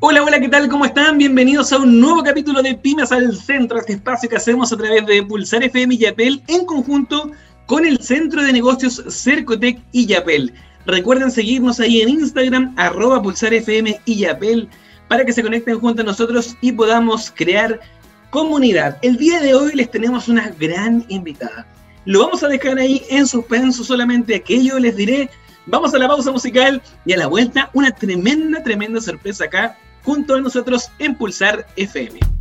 Hola, hola, ¿qué tal? ¿Cómo están? Bienvenidos a un nuevo capítulo de Pymes al Centro, este espacio que hacemos a través de Pulsar FM y Yapel en conjunto con el Centro de Negocios Cercotec y Yapel. Recuerden seguirnos ahí en Instagram, arroba Pulsar FM y Yapel, para que se conecten junto a nosotros y podamos crear comunidad. El día de hoy les tenemos una gran invitada. Lo vamos a dejar ahí en suspenso solamente aquello les diré. Vamos a la pausa musical y a la vuelta una tremenda, tremenda sorpresa acá junto a nosotros en Pulsar FM.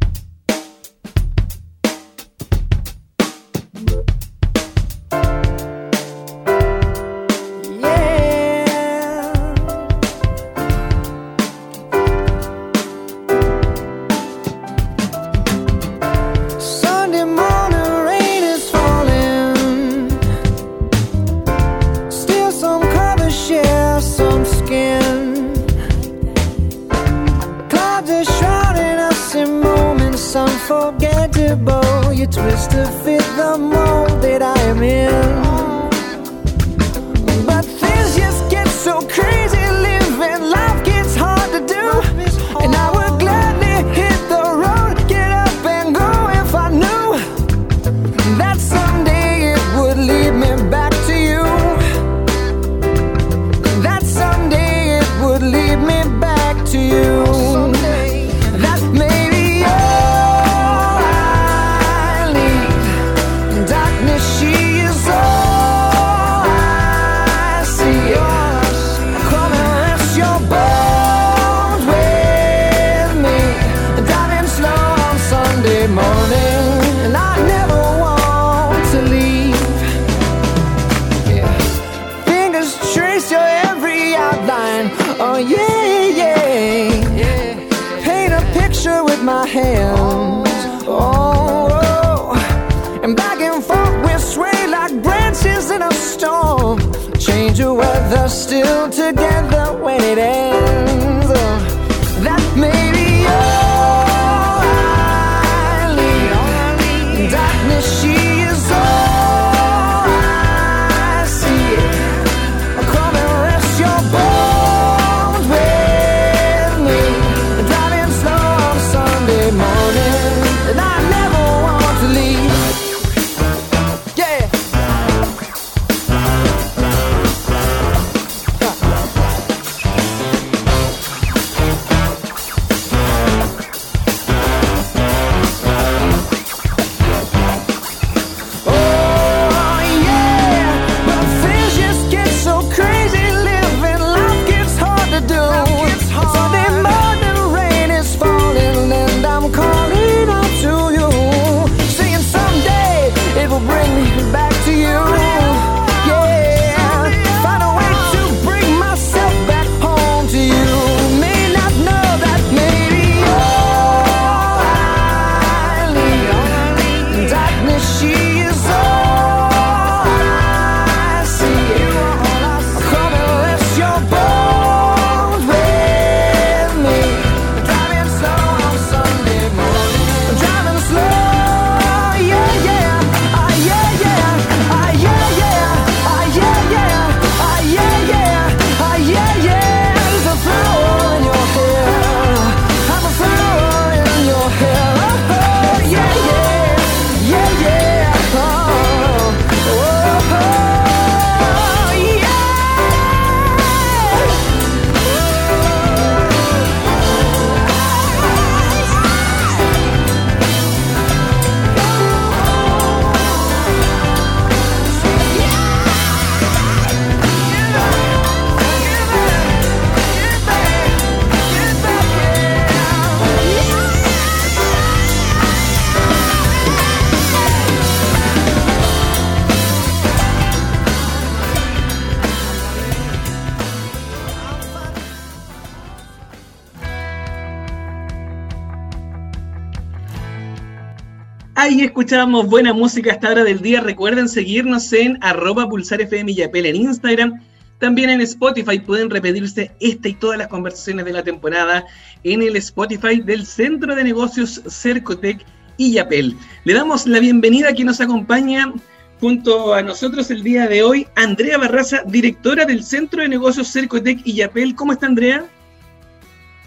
Escuchábamos buena música a esta hora del día. Recuerden seguirnos en arroba pulsarfm y Apple en Instagram. También en Spotify pueden repetirse esta y todas las conversaciones de la temporada en el Spotify del Centro de Negocios Cercotec y Yapel. Le damos la bienvenida a quien nos acompaña junto a nosotros el día de hoy, Andrea Barraza, directora del Centro de Negocios Cercotec y Yapel. ¿Cómo está Andrea?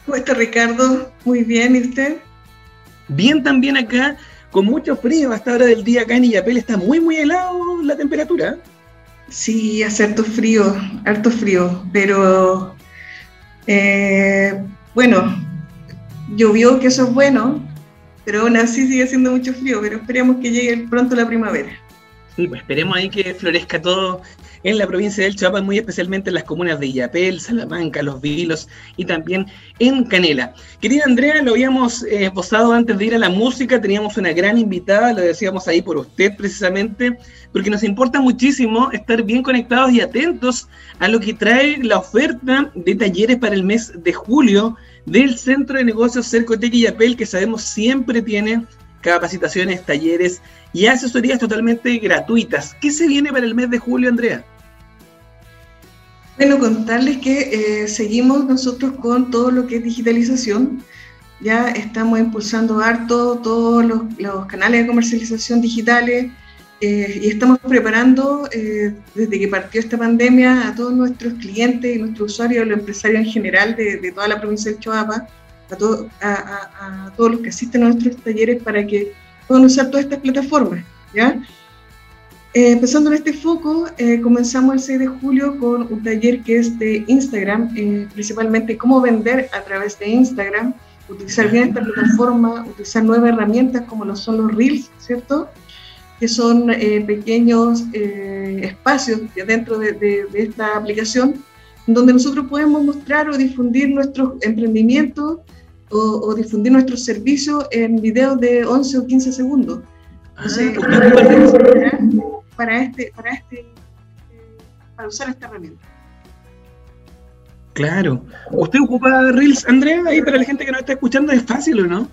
¿Cómo está Ricardo? Muy bien, ¿y usted? Bien también acá, con mucho frío. Hasta hora del día acá en Illapel está muy, muy helado la temperatura. Sí, hace harto frío, harto frío, pero eh, bueno, llovió, que eso es bueno, pero aún así sigue haciendo mucho frío, pero esperemos que llegue pronto la primavera. Sí, pues esperemos ahí que florezca todo en la provincia del Chiapas, muy especialmente en las comunas de Illapel, Salamanca, Los Vilos y también en Canela. Querida Andrea, lo habíamos eh, esbozado antes de ir a la música, teníamos una gran invitada, lo decíamos ahí por usted precisamente, porque nos importa muchísimo estar bien conectados y atentos a lo que trae la oferta de talleres para el mes de julio del Centro de Negocios Cercotec y Yapel, que sabemos siempre tiene capacitaciones, talleres y asesorías totalmente gratuitas. ¿Qué se viene para el mes de julio, Andrea? Bueno, contarles que eh, seguimos nosotros con todo lo que es digitalización. Ya estamos impulsando harto todos los, canales de comercialización digitales eh, y estamos preparando eh, desde que partió esta pandemia a todos nuestros clientes y nuestros usuarios, los empresarios en general de, toda la provincia del Choapa, a, a, todos los que asisten a nuestros talleres para que puedan usar todas estas plataformas. ¿ya? Eh, empezando en este foco, eh, comenzamos el 6 de julio con un taller que es de Instagram, eh, principalmente cómo vender a través de Instagram, utilizar bien esta plataforma, utilizar nuevas herramientas como lo son los Reels, ¿cierto? Que son pequeños espacios dentro de, de, esta aplicación donde nosotros podemos mostrar o difundir nuestros emprendimientos o, difundir nuestros servicios en videos de 11 o 15 segundos. Entonces, ah, para este, para este, eh, para usar esta herramienta. Claro. ¿Usted ocupa Reels, Andrea? Ahí para la gente que no está escuchando es fácil o no?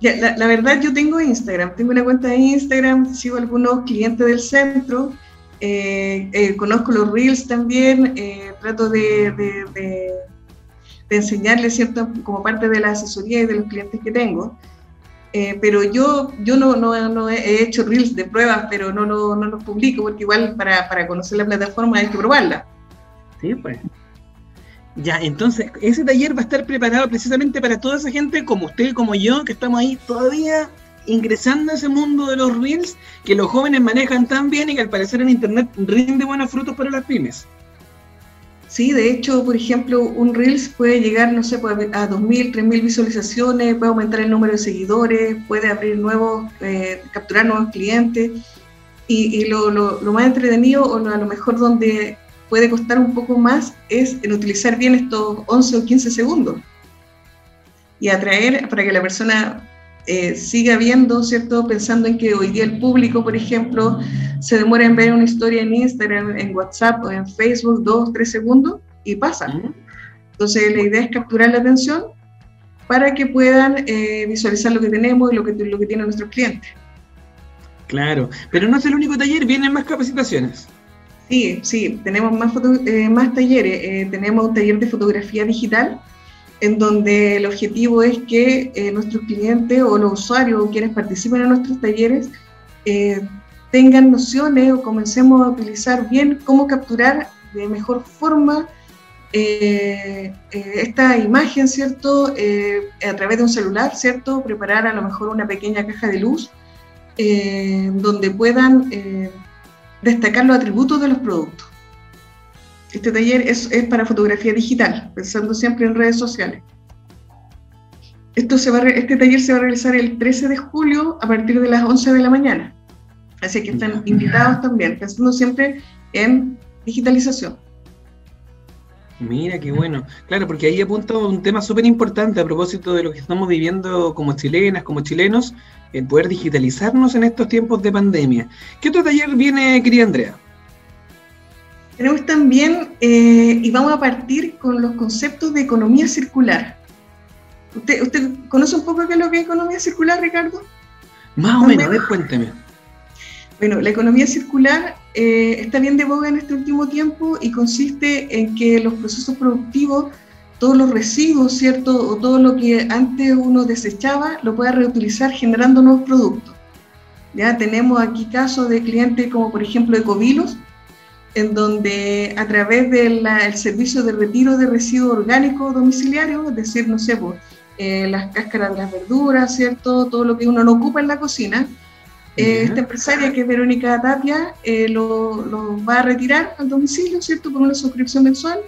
la, verdad yo tengo Instagram, tengo una cuenta de Instagram, sigo algunos clientes del centro, eh, eh, conozco los Reels también, trato de, de, de, de enseñarles cierto como parte de la asesoría y de los clientes que tengo. Eh, pero yo, yo no, no, no, he hecho reels de pruebas, pero no, no, no los publico porque igual para, para, conocer la plataforma hay que probarla. Sí, pues. Ya, entonces, ese taller va a estar preparado precisamente para toda esa gente como usted, como yo, que estamos ahí todavía ingresando a ese mundo de los reels que los jóvenes manejan tan bien y que al parecer en Internet rinde buenos frutos para las pymes. Sí, de hecho, por ejemplo, un Reels puede llegar, no sé, a 2.000, 3.000 visualizaciones, puede aumentar el número de seguidores, puede abrir nuevos, eh, capturar nuevos clientes. Y, lo, más entretenido, o a lo mejor donde puede costar un poco más, es en utilizar bien estos 11 o 15 segundos. Y atraer para que la persona eh, siga viendo, ¿cierto? Pensando en que hoy día el público, por ejemplo, se demora en ver una historia en Instagram, en WhatsApp o en Facebook dos, tres segundos y pasa. Entonces la idea es capturar la atención para que puedan eh, visualizar lo que tenemos y lo que, lo que tienen nuestros clientes. Claro, pero no es el único taller, vienen más capacitaciones. Sí, sí, tenemos más, eh, más talleres. tenemos un taller de fotografía digital en donde el objetivo es que eh, nuestros clientes o los usuarios o quienes participen en nuestros talleres eh, tengan nociones o comencemos a utilizar bien cómo capturar de mejor forma eh, esta imagen, ¿cierto? a través de un celular, ¿cierto? Preparar a lo mejor una pequeña caja de luz donde puedan destacar los atributos de los productos. Este taller es, para fotografía digital, pensando siempre en redes sociales. Esto se va, este taller se va a realizar el 13 de julio a partir de las 11 de la mañana. Así que están invitados también, pensando siempre en digitalización. Mira, qué bueno. Claro, porque ahí apunta un tema súper importante a propósito de lo que estamos viviendo como chilenas, como chilenos, el poder digitalizarnos en estos tiempos de pandemia. ¿Qué otro taller viene, querida Andrea? Tenemos también, eh, y vamos a partir con los conceptos de economía circular. ¿Usted, usted conoce un poco qué es lo que es economía circular, Ricardo? Más o menos, a ver, cuénteme. Bueno, la economía circular eh, está bien de boga en este último tiempo y consiste en que los procesos productivos, todos los residuos, ¿cierto? O todo lo que antes uno desechaba, lo pueda reutilizar generando nuevos productos. Ya tenemos aquí casos de clientes como por ejemplo Ecovilos, en donde a través del servicio de retiro de residuos orgánicos domiciliarios, es decir, no sé, pues, eh, las cáscaras de las verduras, ¿cierto? Todo lo que uno no ocupa en la cocina, eh, esta empresaria, que es Verónica Tapia, eh, lo, lo, va a retirar al domicilio, ¿cierto? Por una suscripción mensual,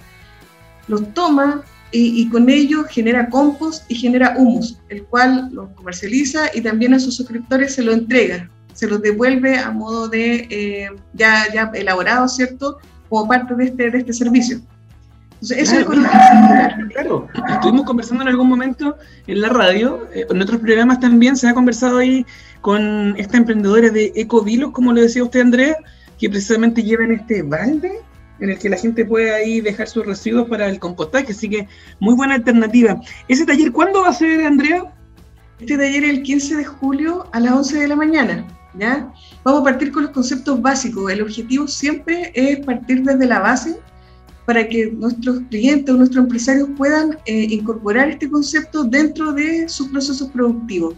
los toma y, y, con ello genera compost y genera humus, el cual lo comercializa y también a sus suscriptores se lo entrega se los devuelve a modo de eh, ya, ya elaborado, ¿cierto? Como parte de este, de este servicio. Entonces, eso claro, es claro, estuvimos conversando en algún momento en la radio, eh, en otros programas también se ha conversado ahí con esta emprendedora de Ecovilos, como le decía usted, Andrea, que precisamente llevan este balde en el que la gente puede ahí dejar sus residuos para el compostaje, así que muy buena alternativa. ¿Ese taller cuándo va a ser, Andrea? Este taller el 15 de julio a las 11 de la mañana. Vamos a partir con los conceptos básicos. El objetivo siempre es partir desde la base para que nuestros clientes o nuestros empresarios puedan eh, incorporar este concepto dentro de sus procesos productivos.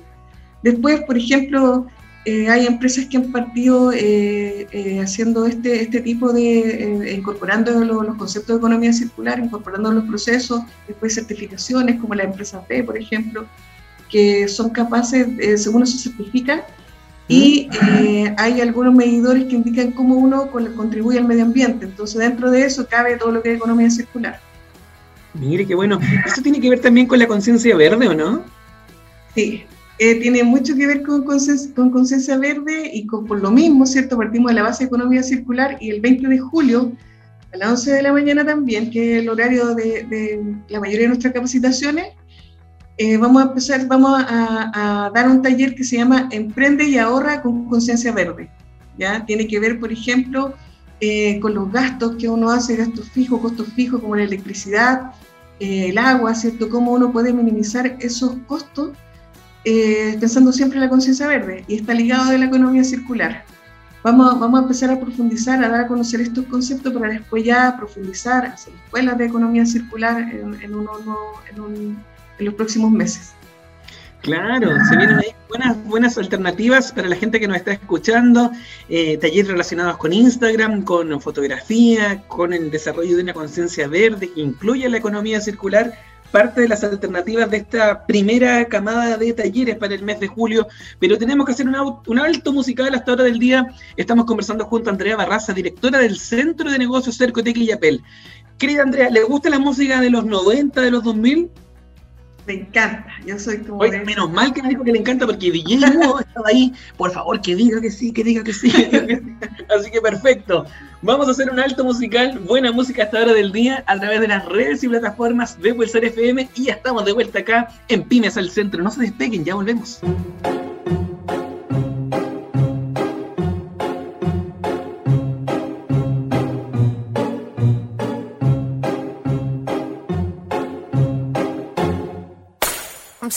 Después, por ejemplo, eh, hay empresas que han partido eh, haciendo este, este tipo de, incorporando los, conceptos de economía circular, incorporando los procesos, después certificaciones como la empresa P, por ejemplo, que son capaces, según eso certifica, y eh, hay algunos medidores que indican cómo uno contribuye al medio ambiente. Entonces, dentro de eso cabe todo lo que es economía circular. Mire, qué bueno. ¿Eso tiene que ver también con la conciencia verde o no? Sí, eh, tiene mucho que ver con conciencia verde y con, por lo mismo, ¿cierto? Partimos de la base de economía circular y el 20 de julio a las 11 de la mañana también, que es el horario de, de la mayoría de nuestras capacitaciones, eh, vamos a empezar, vamos a, dar un taller que se llama Emprende y ahorra con conciencia verde. ¿ya? Tiene que ver, por ejemplo, eh, con los gastos que uno hace, gastos fijos, costos fijos como la electricidad, eh, el agua, ¿cierto? Cómo uno puede minimizar esos costos pensando siempre en la conciencia verde y está ligado de la economía circular. Vamos, vamos a empezar a profundizar, a dar a conocer estos conceptos para después ya profundizar, hacer escuelas de economía circular en, en, en un en los próximos meses. Claro, se vienen ahí buenas, buenas alternativas para la gente que nos está escuchando, eh, talleres relacionados con Instagram, con fotografía, con el desarrollo de una conciencia verde que incluye la economía circular, parte de las alternativas de esta primera camada de talleres para el mes de julio, pero tenemos que hacer un, un alto musical hasta hora del día. Estamos conversando junto a Andrea Barraza, directora del Centro de Negocios Cercotec y Yapel. Querida Andrea, ¿le gusta la música de los 90, de los 2000? Me encanta, yo soy como. Oye, menos mal que me dijo que le encanta porque DJ estaba ahí. Por favor, que diga que sí, que diga que sí. Así que perfecto. Vamos a hacer un alto musical, buena música hasta hora del día, a través de las redes y plataformas de Pulsar FM. Y ya estamos de vuelta acá en Pymes al Centro. No se despeguen, ya volvemos.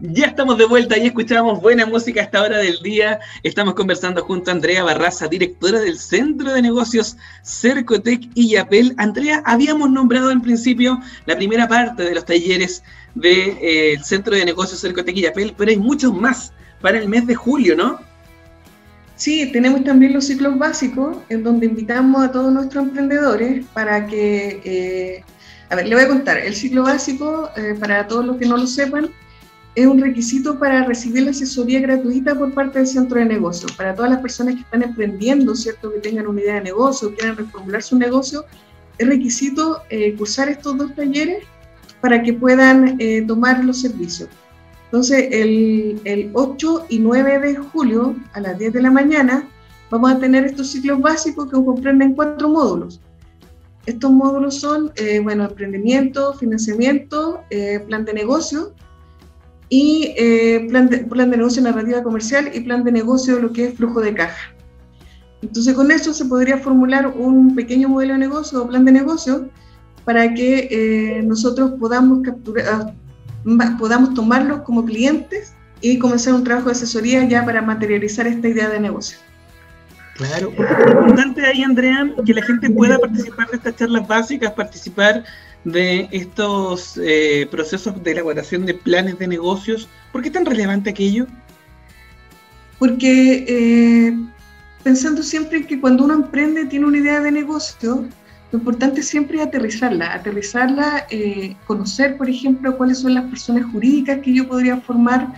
Ya estamos de vuelta y escuchamos buena música a esta hora del día. Estamos conversando junto a Andrea Barraza, directora del Centro de Negocios Cercotec y Yapel. Andrea, habíamos nombrado en principio la primera parte de los talleres del de, eh, Centro de Negocios Cercotec y Yapel, pero hay muchos más para el mes de julio, ¿no? Sí, tenemos también los ciclos básicos, en donde invitamos a todos nuestros emprendedores para que... Eh, a ver, le voy a contar. El ciclo básico, eh, para todos los que no lo sepan, es un requisito para recibir la asesoría gratuita por parte del centro de negocio. Para todas las personas que están emprendiendo, ¿cierto? que tengan una idea de negocio, quieran reformular su negocio, es requisito eh, cursar estos dos talleres para que puedan tomar los servicios. Entonces, el, el, 8 y 9 de julio a las 10 de la mañana vamos a tener estos ciclos básicos que comprenden cuatro módulos. Estos módulos son, eh, bueno, emprendimiento, financiamiento, eh, plan de negocio, y eh, plan, de, plan de negocio narrativa comercial y plan de negocio lo que es flujo de caja. Entonces con eso se podría formular un pequeño modelo de negocio o plan de negocio para que eh, nosotros podamos capturar, podamos tomarlos como clientes y comenzar un trabajo de asesoría ya para materializar esta idea de negocio. Claro, es importante ahí, Andrea, que la gente pueda participar de estas charlas básicas, participar de estos eh, procesos de elaboración de planes de negocios. ¿Por qué es tan relevante aquello? Porque eh, pensando siempre que cuando uno emprende tiene una idea de negocio, lo importante siempre es aterrizarla, aterrizarla, eh, conocer, por ejemplo, cuáles son las personas jurídicas que yo podría formar,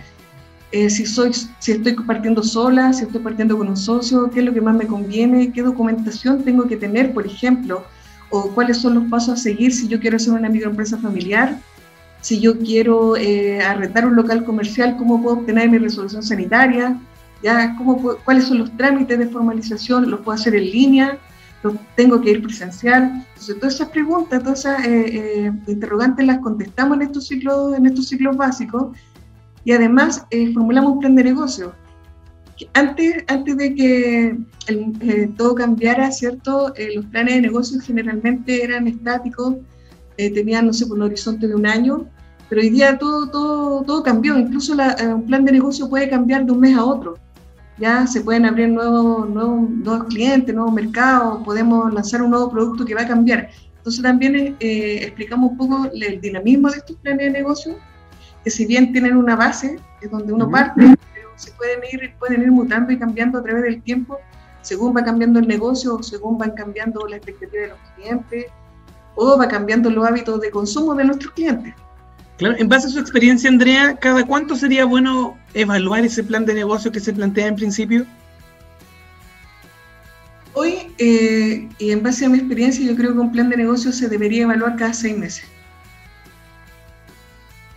eh, si, soy, si estoy partiendo sola, si estoy partiendo con un socio, qué es lo que más me conviene, qué documentación tengo que tener, por ejemplo, o cuáles son los pasos a seguir si yo quiero hacer una microempresa familiar, si yo quiero eh, arrendar un local comercial, cómo puedo obtener mi resolución sanitaria, ya cómo cuáles son los trámites de formalización, los puedo hacer en línea, tengo que ir presencial. Entonces, todas esas preguntas, todas esas eh, eh, interrogantes las contestamos en estos ciclos, en estos ciclos básicos y además eh, formulamos un plan de negocio antes, antes de que eh, todo cambiara, ¿cierto? Eh, los planes de negocio generalmente eran estáticos, eh, tenían, no sé, un horizonte de un año, pero hoy día todo, todo, todo cambió, incluso un plan de negocio puede cambiar de un mes a otro. Ya se pueden abrir nuevos, nuevos, nuevos clientes, nuevos mercados, podemos lanzar un nuevo producto que va a cambiar. Entonces también explicamos un poco el dinamismo de estos planes de negocio, que si bien tienen una base, es donde uno parte, se pueden ir, pueden ir mutando y cambiando a través del tiempo, según va cambiando el negocio, según van cambiando la expectativa de los clientes, o va cambiando los hábitos de consumo de nuestros clientes. Claro, en base a su experiencia, Andrea, ¿cada cuánto sería bueno evaluar ese plan de negocio que se plantea en principio? Hoy, eh, y en base a mi experiencia, yo creo que un plan de negocio se debería evaluar cada seis meses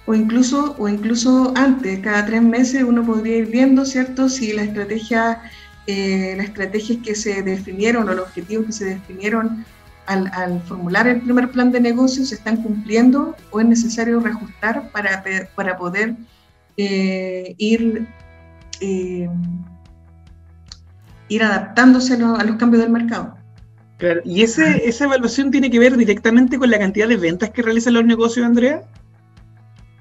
o incluso, o incluso antes, cada tres meses uno podría ir viendo, ¿cierto?, si la estrategia, eh, las estrategias que se definieron o los objetivos que se definieron al, formular el primer plan de negocio se están cumpliendo o es necesario reajustar para, para poder eh, ir, eh, ir adaptándose a, los cambios del mercado. Claro, ¿y ese, esa evaluación tiene que ver directamente con la cantidad de ventas que realizan los negocios, Andrea?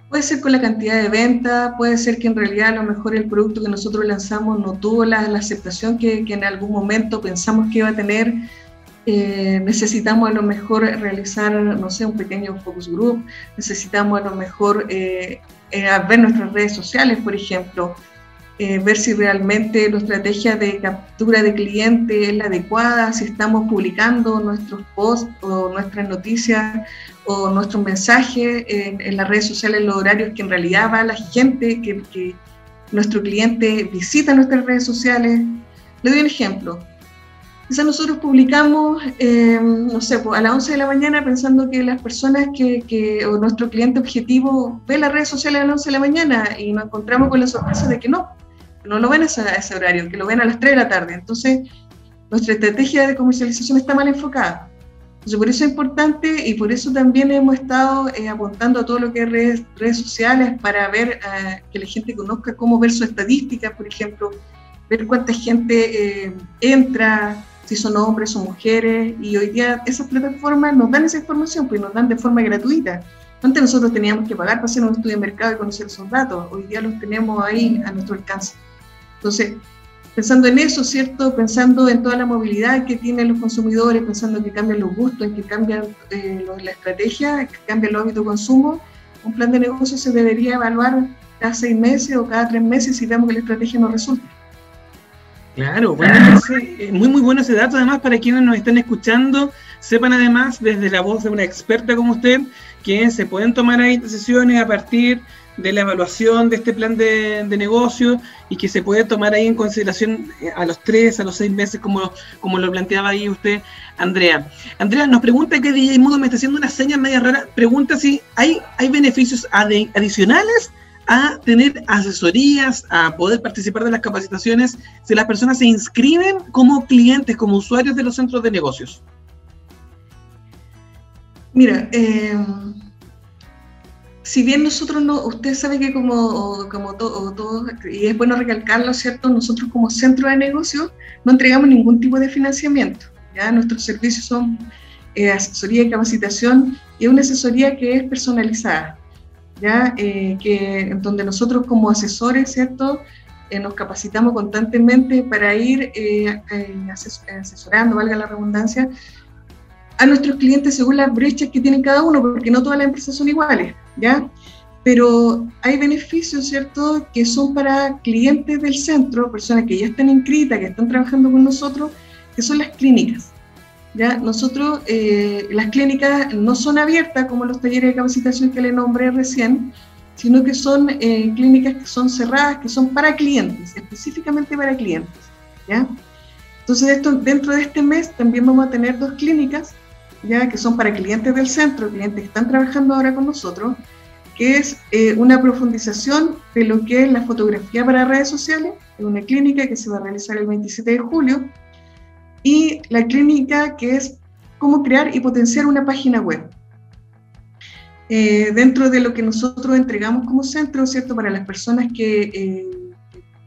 Puede ser con la cantidad de ventas, puede ser que en realidad a lo mejor el producto que nosotros lanzamos no tuvo la, aceptación que, en algún momento pensamos que iba a tener. Eh, necesitamos a lo mejor realizar, no sé, un pequeño focus group, necesitamos a lo mejor eh, eh, ver nuestras redes sociales, por ejemplo, ver si realmente la estrategia de captura de cliente es la adecuada, si estamos publicando nuestros posts o nuestras noticias o nuestro mensaje en, las redes sociales, los horarios que en realidad va la gente, que, nuestro cliente visita nuestras redes sociales. Le doy un ejemplo. Quizás nosotros publicamos, eh, no sé, pues, a las 11 de la mañana pensando que las personas que, que, o nuestro cliente objetivo ve las redes sociales a las 11 de la mañana y nos encontramos con la sorpresa de que no, no lo ven a ese, a ese horario, que lo ven a las 3 de la tarde. Entonces, nuestra estrategia de comercialización está mal enfocada. Entonces, por eso es importante y por eso también hemos estado eh, apuntando a todo lo que es redes, redes sociales para ver eh, que la gente conozca cómo ver su estadística, por ejemplo, ver cuánta gente eh, entra, si son hombres o mujeres, y hoy día esas plataformas nos dan esa información, pues nos dan de forma gratuita. Antes nosotros teníamos que pagar para hacer un estudio de mercado y conocer esos datos, hoy día los tenemos ahí a nuestro alcance. Entonces, pensando en eso, ¿cierto? Pensando en toda la movilidad que tienen los consumidores, pensando en que cambian los gustos, en que cambian eh, la estrategia, que cambia el hábito de consumo, un plan de negocio se debería evaluar cada seis meses o cada tres meses si vemos que la estrategia no resulta. Claro, bueno, es muy muy bueno ese dato, además para quienes nos están escuchando, sepan además desde la voz de una experta como usted que se pueden tomar ahí decisiones a partir de la evaluación de este plan de, negocio y que se puede tomar ahí en consideración eh, a los tres, a los seis meses, como, como lo planteaba ahí usted, Andrea. Andrea nos pregunta que DJ Mudo me está haciendo una seña media rara. Pregunta si hay, hay beneficios adicionales a tener asesorías, a poder participar de las capacitaciones, si las personas se inscriben como clientes, como usuarios de los centros de negocios. Mira, eh, si bien nosotros no, usted sabe que como, como todos, y es bueno recalcarlo, ¿cierto? Nosotros como centro de negocio no entregamos ningún tipo de financiamiento, ¿ya? Nuestros servicios son eh, asesoría y capacitación y una asesoría que es personalizada, ¿ya? Eh, que, donde nosotros como asesores, ¿cierto? Eh, nos capacitamos constantemente para ir asesorando, valga la redundancia, a nuestros clientes según las brechas que tienen cada uno, porque no todas las empresas son iguales, ¿ya? Pero hay beneficios, ¿cierto?, que son para clientes del centro, personas que ya están inscritas, que están trabajando con nosotros, que son las clínicas. ¿Ya? Nosotros, eh, las clínicas no son abiertas como los talleres de capacitación que le nombré recién, sino que son eh, clínicas que son cerradas, que son para clientes, específicamente para clientes. ¿ya? Entonces, esto, dentro de este mes también vamos a tener dos clínicas ya que son para clientes del centro, clientes que están trabajando ahora con nosotros, que es eh, una profundización de lo que es la fotografía para redes sociales, en una clínica que se va a realizar el 27 de julio, y la clínica que es cómo crear y potenciar una página web. Eh, dentro de lo que nosotros entregamos como centro, ¿cierto? Para las personas que,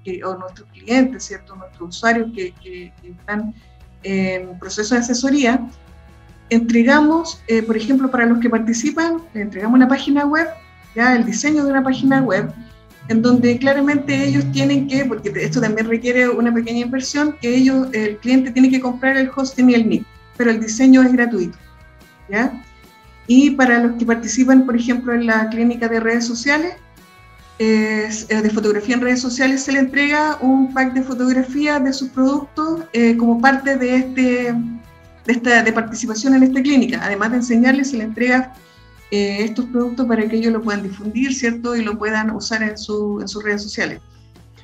eh, o nuestros clientes, ¿cierto? Nuestros usuarios que, que están en proceso de asesoría, entregamos, eh, por ejemplo, para los que participan, entregamos una página web, ya el diseño de una página web, en donde claramente ellos tienen que, porque esto también requiere una pequeña inversión, que ellos, el cliente tiene que comprar el hosting y el NIT, pero el diseño es gratuito, ¿ya? Y para los que participan, por ejemplo, en la clínica de redes sociales, eh, de fotografía en redes sociales, se le entrega un pack de fotografías de sus productos eh, como parte de este de, esta, de participación en esta clínica. Además de enseñarles, se les entrega eh, estos productos para que ellos lo puedan difundir, ¿cierto? Y lo puedan usar en, su, en sus redes sociales.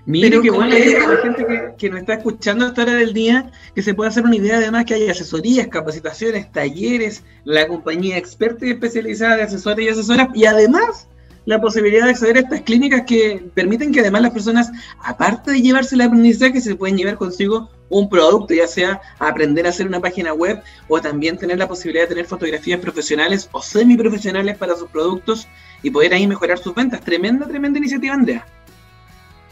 Mire que bueno la gente que, que, nos está escuchando a esta hora del día, que se pueda hacer una idea además que hay asesorías, capacitaciones, talleres, la compañía experta y especializada de asesores y asesoras, y además la posibilidad de acceder a estas clínicas que permiten que además las personas, aparte de llevarse el aprendizaje, se pueden llevar consigo un producto, ya sea aprender a hacer una página web o también tener la posibilidad de tener fotografías profesionales o semiprofesionales para sus productos y poder ahí mejorar sus ventas. Tremenda, tremenda iniciativa, Andrea.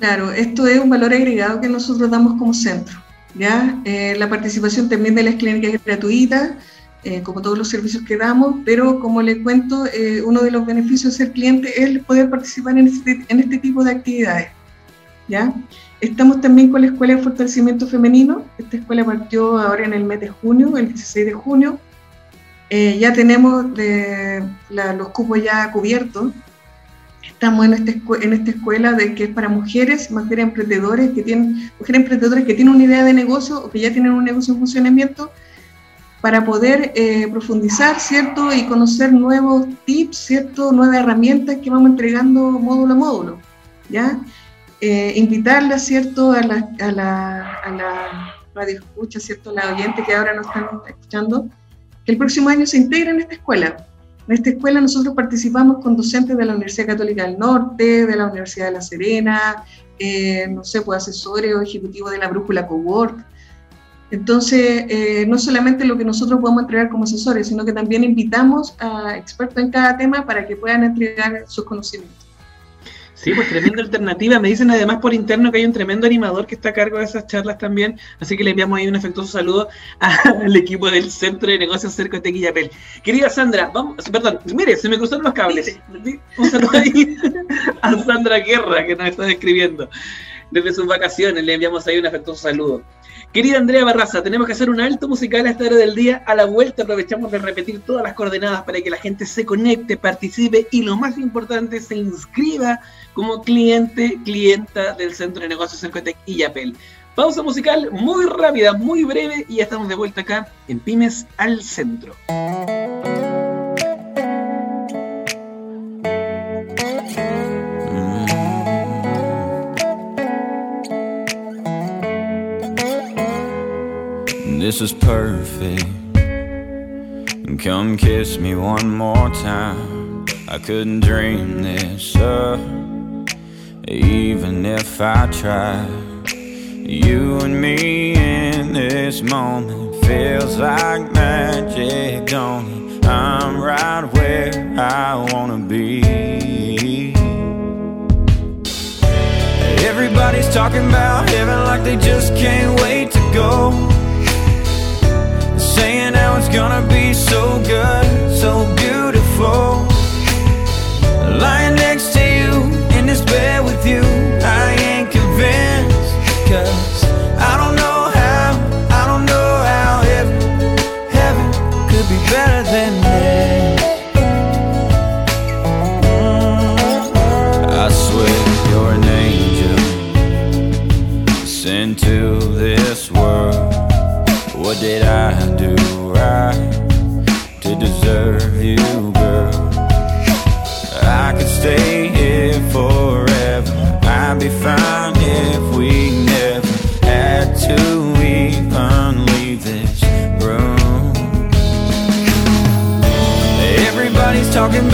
Claro, esto es un valor agregado que nosotros damos como centro. ¿ya? Eh, la participación también de las clínicas es gratuita, eh, como todos los servicios que damos, pero como les cuento, eh, uno de los beneficios de ser cliente es poder participar en este, en este tipo de actividades. ¿ya? Estamos también con la Escuela de Fortalecimiento Femenino. Esta escuela partió ahora en el mes de junio, el 16 de junio. ya tenemos de, los cupos ya cubiertos estamos en, este, en esta escuela de que es para mujeres, mujeres emprendedoras que tienen, mujeres emprendedoras que tienen una idea de negocio o que ya tienen un negocio en funcionamiento para poder eh, profundizar, ¿cierto? Y conocer nuevos tips, ¿cierto? Nuevas herramientas que vamos entregando módulo a módulo, ¿ya? Eh, ¿cierto? A la, a la, a la radio escucha, ¿cierto? La oyente que ahora nos están escuchando, que el próximo año se integre en esta escuela en esta escuela nosotros participamos con docentes de la Universidad Católica del Norte, de la Universidad de La Serena, eh, no sé, pues asesores o ejecutivos de la Brújula Cowork. Entonces, eh, no solamente lo que nosotros podemos entregar como asesores, sino que también invitamos a expertos en cada tema para que puedan entregar sus conocimientos. Sí, pues tremenda alternativa. Me dicen además por interno que hay un tremendo animador que está a cargo de esas charlas también. Así que le enviamos ahí un afectuoso saludo al equipo del Centro de Negocios Cerco de Tequillapel. Querida Sandra, vamos, perdón, mire, se me cruzaron los cables. Un saludo ahí a Sandra Guerra que nos está escribiendo. Desde sus vacaciones le enviamos ahí un afectuoso saludo. Querida Andrea Barraza, tenemos que hacer un alto musical a esta hora del día. A la vuelta aprovechamos de repetir todas las coordenadas para que la gente se conecte, participe y lo más importante, se inscriba como cliente, clienta del Centro de Negocios Cercotec y Yapel. Pausa musical muy rápida, muy breve y ya estamos de vuelta acá en Pymes al Centro. This is perfect. Come kiss me one more time. I couldn't dream this up, even if I tried. You and me in this moment feels like magic, don't it? I'm right where I wanna be. Everybody's talking about heaven like they just can't gonna be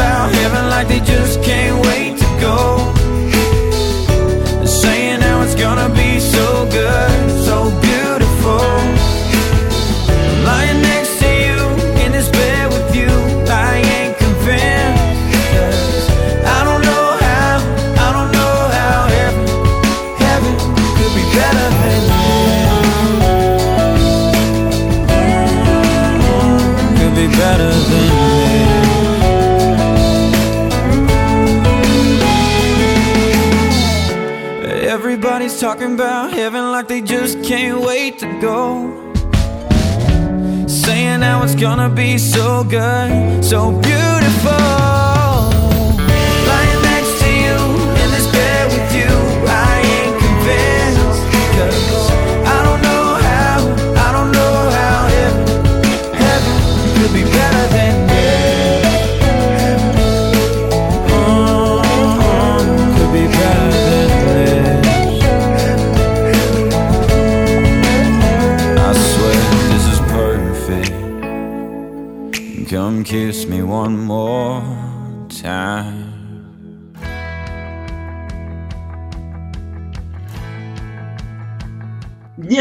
about heaven like they just can't wait to go saying how it's gonna be so good, so beautiful.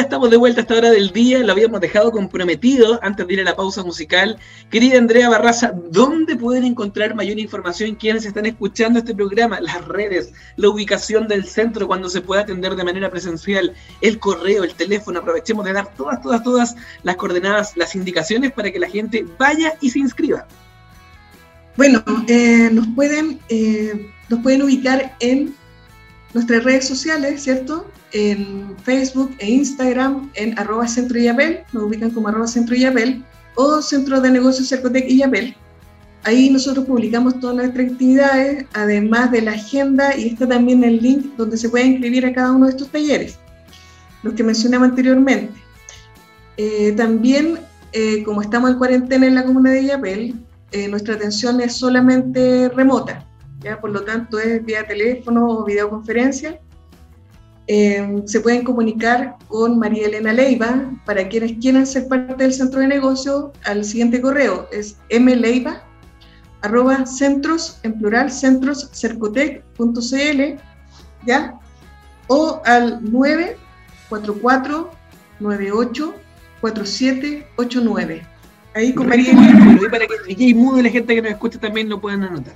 Estamos de vuelta a esta hora del día, lo habíamos dejado comprometido antes de ir a la pausa musical. Querida Andrea Barraza, ¿dónde pueden encontrar mayor información quienes están escuchando este programa? Las redes, la ubicación del centro cuando se pueda atender de manera presencial, el correo, el teléfono. Aprovechemos de dar todas, todas, todas las coordenadas, las indicaciones para que la gente vaya y se inscriba. Bueno, eh, nos, pueden, eh, nos pueden ubicar en nuestras redes sociales, ¿cierto? En Facebook e Instagram, en arroba centro Yapel, nos ubican como arroba centro Yapel, o Centro de Negocios Cercotec y Yapel. Ahí nosotros publicamos todas nuestras actividades, además de la agenda, y está también el link donde se puede inscribir a cada uno de estos talleres, los que mencionamos anteriormente. Eh, también, eh, como estamos en cuarentena en la comuna de Yapel, eh, nuestra atención es solamente remota ¿ya? por lo tanto es vía teléfono o videoconferencia. Eh, se pueden comunicar con María Elena Leiva para quienes quieran ser parte del centro de negocio al siguiente correo, es mleiva arroba centros, en plural, centros cercotec.cl, ¿ya? O al 944 98 4789. Ahí con María Elena. Y para que y la gente que nos escucha también lo puedan anotar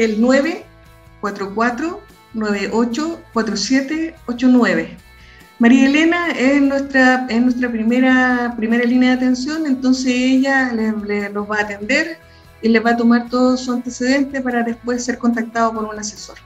el 944-984789. María Elena es nuestra, es nuestra primera, primera línea de atención, entonces ella le, los va a atender y les va a tomar todo su antecedente para después ser contactado por un asesor.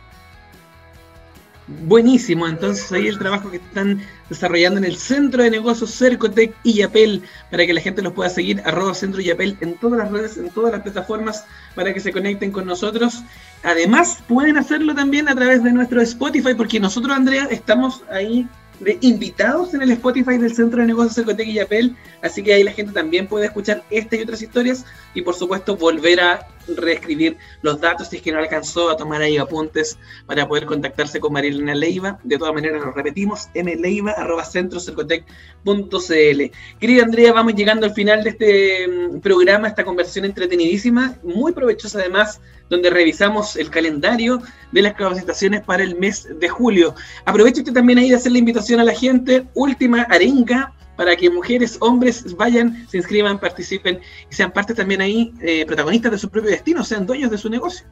Buenísimo, entonces ahí el trabajo que están desarrollando en el Centro de Negocios Cercotec y Yapel para que la gente los pueda seguir, arroba Centro Yapel en todas las redes, en todas las plataformas para que se conecten con nosotros. Además, pueden hacerlo también a través de nuestro Spotify porque nosotros, Andrea, estamos ahí de invitados en el Spotify del Centro de Negocios Cercotec y Yapel, así que ahí la gente también puede escuchar esta y otras historias y por supuesto volver a reescribir los datos si es que no alcanzó a tomar ahí apuntes para poder contactarse con Marilena Leiva. De todas maneras, lo repetimos, mleiva.centrocercotec.cl. Querida Andrea, vamos llegando al final de este mm, programa, esta conversación entretenidísima, muy provechosa además, donde revisamos el calendario de las capacitaciones para el mes de julio. Aprovecho usted también ahí de hacer la invitación a la gente, última arenga para que mujeres, hombres vayan, se inscriban, participen y sean parte también ahí, eh, protagonistas de su propio destino, sean dueños de su negocio.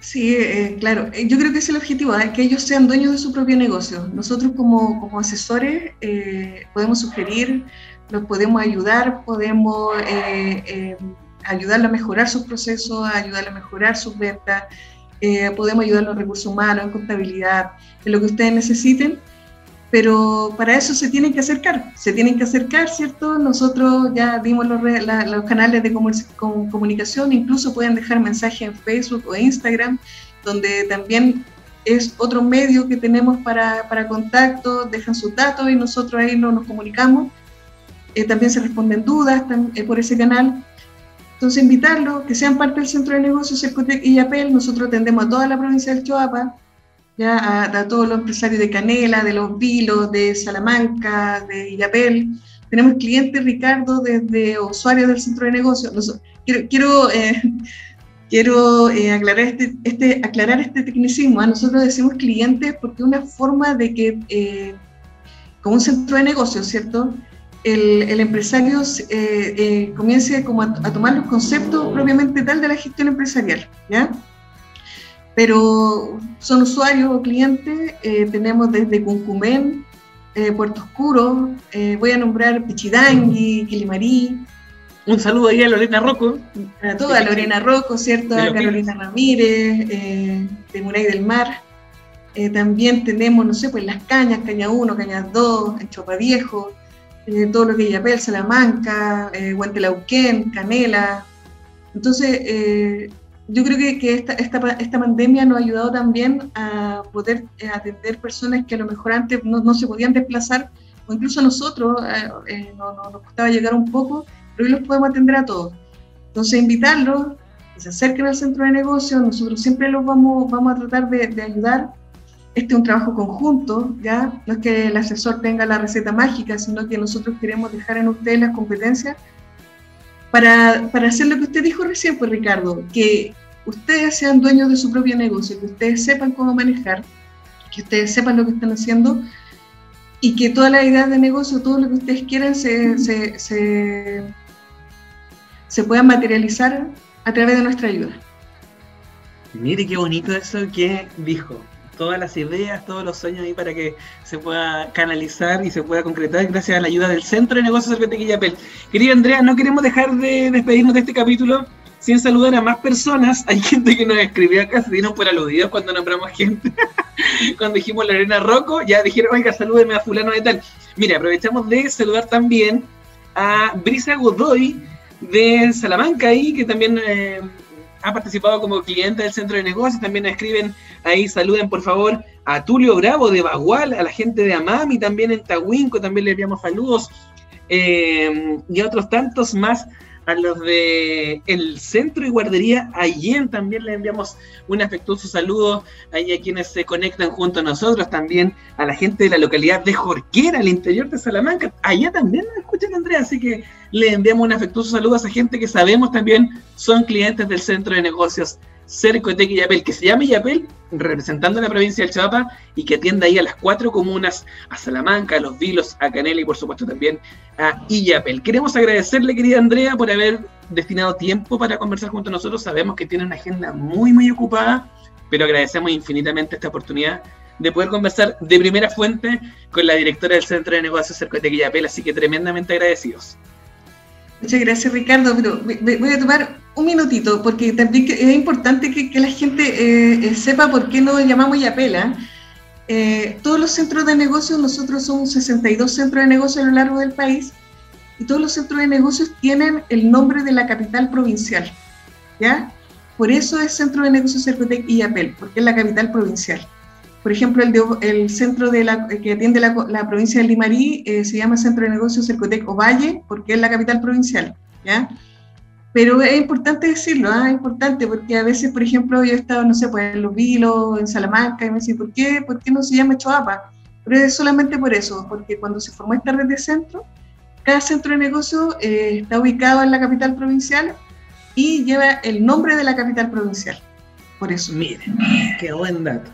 Sí, eh, claro. Eh, yo creo que es el objetivo, que ellos sean dueños de su propio negocio. Nosotros como, como asesores podemos sugerir, los podemos ayudar, podemos ayudarle a mejorar sus procesos, ayudarle a mejorar sus ventas, podemos ayudar en recursos humanos, en contabilidad, en lo que ustedes necesiten pero para eso se tienen que acercar, se tienen que acercar, ¿cierto? Nosotros ya dimos los, los canales de comunicación, incluso pueden dejar mensajes en Facebook o Instagram, donde también es otro medio que tenemos para, para contacto, dejan sus datos y nosotros ahí no nos comunicamos. Eh, también se responden dudas eh, por ese canal. Entonces, invitarlos, que sean parte del centro de negocios Cercotec y Yapel. Nosotros atendemos a toda la provincia del Choapa, ya a, todos los empresarios de Canela, de Los Vilos, de Salamanca, de Illapel. Tenemos clientes, Ricardo, desde usuarios del centro de negocios. quiero quiero, eh, quiero eh, aclarar, este, este, aclarar este tecnicismo. A nosotros decimos clientes porque es una forma de que, eh, como un centro de negocios, ¿cierto? El, el empresario comience como a, a, tomar los conceptos propiamente tal de la gestión empresarial, ¿ya? Pero son usuarios o clientes, eh, tenemos desde Cuncumén, eh, Puerto Oscuro, eh, voy a nombrar Pichidangui, Quilimarí. Un saludo ahí a Lorena Rocco. A toda Lorena Rocco, ¿cierto? A Carolina Ramírez, de Muray del Mar. también tenemos, no sé, pues Las Cañas, Caña 1, Cañas 2, en Chopa Viejo, todo lo que es Yapel, Salamanca, Huentelauquén, Canela. Entonces, yo creo que, que esta, esta, esta, pandemia nos ha ayudado también a poder eh, atender personas que a lo mejor antes no, no se podían desplazar, o incluso nosotros eh, eh nos costaba llegar un poco, pero hoy los podemos atender a todos. Entonces, invitarlos, que se acerquen al centro de negocios, nosotros siempre los vamos, vamos a tratar de, de ayudar. Este es un trabajo conjunto, ¿ya? No es que el asesor tenga la receta mágica, sino que nosotros queremos dejar en ustedes las competencias para, para hacer lo que usted dijo recién, pues Ricardo, que ustedes sean dueños de su propio negocio, que ustedes sepan cómo manejar, que ustedes sepan lo que están haciendo y que todas las ideas de negocio, todo lo que ustedes quieran, se, se, se, puedan materializar a través de nuestra ayuda. Mire qué bonito eso que dijo. Todas las ideas, todos los sueños ahí para que se pueda canalizar y se pueda concretar gracias a la ayuda del Centro de Negocios de Yapel. Querida Andrea, no queremos dejar de despedirnos de este capítulo sin saludar a más personas. Hay gente que nos escribió acá, se dieron por aludidos cuando nombramos gente. cuando dijimos Lorena Rocco, ya dijeron, oiga, salúdeme a fulano de tal. Mira, aprovechamos de saludar también a Brisa Godoy de Salamanca ahí, que también eh, ha participado como cliente del centro de negocios. También escriben ahí, saluden por favor a Tulio Bravo de Bagual, a la gente de Amami, también en Tahuinco, también le enviamos saludos. Eh, y a otros tantos más a los de el Centro y Guardería Allen también les enviamos un afectuoso saludo. Ahí a quienes se conectan junto a nosotros, también a la gente de la localidad de Jorquera, al interior de Salamanca, allá también nos escuchan Andrea, así que le enviamos un afectuoso saludo a esa gente que sabemos también son clientes del Centro de Negocios Cercotec y Yapel, que se llama Yapel, representando a la provincia del Chapa y que atiende ahí a las cuatro comunas, a Salamanca, a Los Vilos, a Canela y por supuesto también a Illapel. Queremos agradecerle, querida Andrea, por haber destinado tiempo para conversar junto a nosotros. Sabemos que tiene una agenda muy, muy ocupada, pero agradecemos infinitamente esta oportunidad de poder conversar de primera fuente con la directora del Centro de Negocios Cercotec y Yapel, así que tremendamente agradecidos. Muchas gracias, Ricardo. Pero voy a tomar un minutito, porque también es importante que, la gente eh, eh, sepa por qué no llamamos Yapela. Eh, todos los centros de negocios, nosotros somos 62 centros de negocios a lo largo del país, y todos los centros de negocios tienen el nombre de la capital provincial. ¿Ya? Por eso es Centro de Negocios Cercotec y Yapel, porque es la capital provincial. Por ejemplo, el, el centro de la, que atiende la, la provincia de Limarí eh, se llama Centro de Negocios Cercotec Ovalle, porque es la capital provincial, ¿ya? Pero es importante decirlo, ¿ah? es importante, porque a veces, por ejemplo, yo he estado, no sé, pues en Los Vilos, en Salamanca, y me dicen, ¿por qué, ¿por qué no se llama Choapa? Pero es solamente por eso, porque cuando se formó esta red de centros, cada centro de negocio eh, está ubicado en la capital provincial y lleva el nombre de la capital provincial. Por eso. Miren, qué buen dato.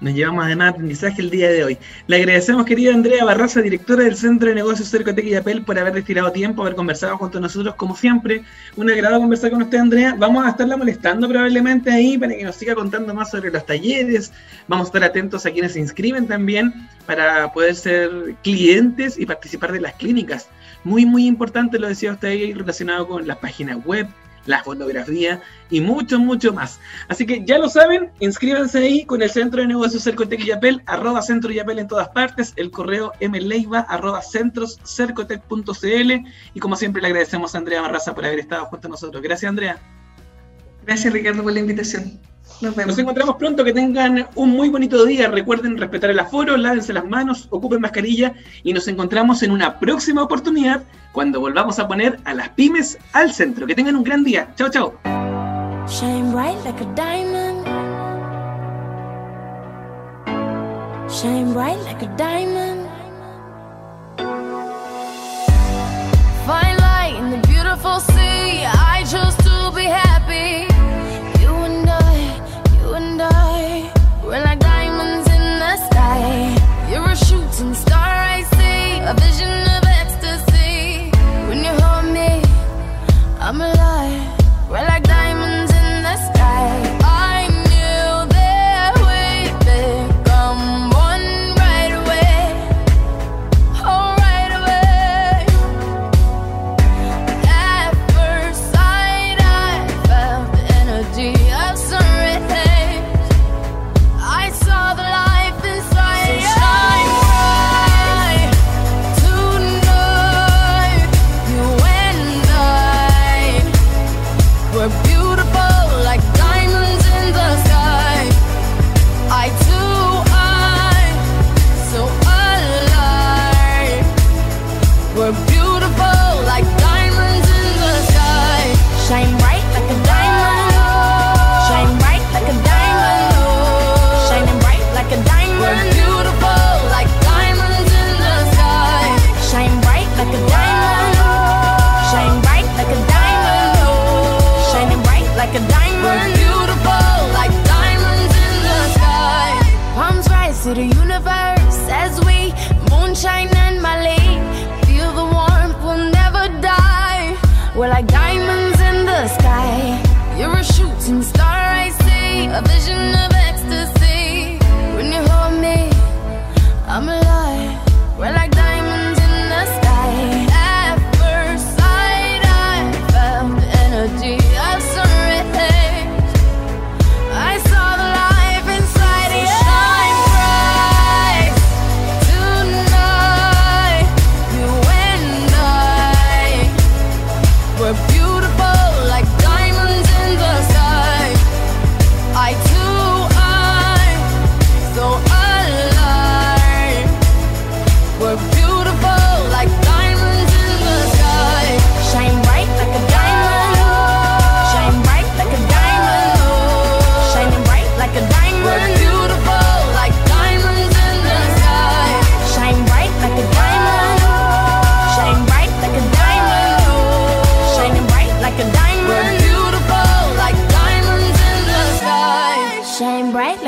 Nos llevamos además aprendizaje el día de hoy. Le agradecemos, querida Andrea Barraza, directora del Centro de Negocios Cercotec y Apel, por haber destinado tiempo, haber conversado junto a nosotros, como siempre. Un agrado conversar con usted, Andrea. Vamos a estarla molestando probablemente ahí para que nos siga contando más sobre los talleres. Vamos a estar atentos a quienes se inscriben también para poder ser clientes y participar de las clínicas. Muy, muy importante, lo decía usted ahí, relacionado con las páginas web, la fotografía y mucho, mucho más. Así que ya lo saben, inscríbanse ahí con el Centro de Negocios Cercotec Yapel, arroba Centro Yapel en todas partes, el correo mleiva, arroba centroscercotec.cl y como siempre le agradecemos a Andrea Barraza por haber estado junto a nosotros. Gracias, Andrea. Gracias, Ricardo, por la invitación. Nos vemos. Nos encontramos pronto, que tengan un muy bonito día. Recuerden respetar el aforo, lávense las manos, ocupen mascarilla y nos encontramos en una próxima oportunidad cuando volvamos a poner a las pymes al centro. Que tengan un gran día. Chao, chao. Shine bright like a diamond. Shine bright like a diamond.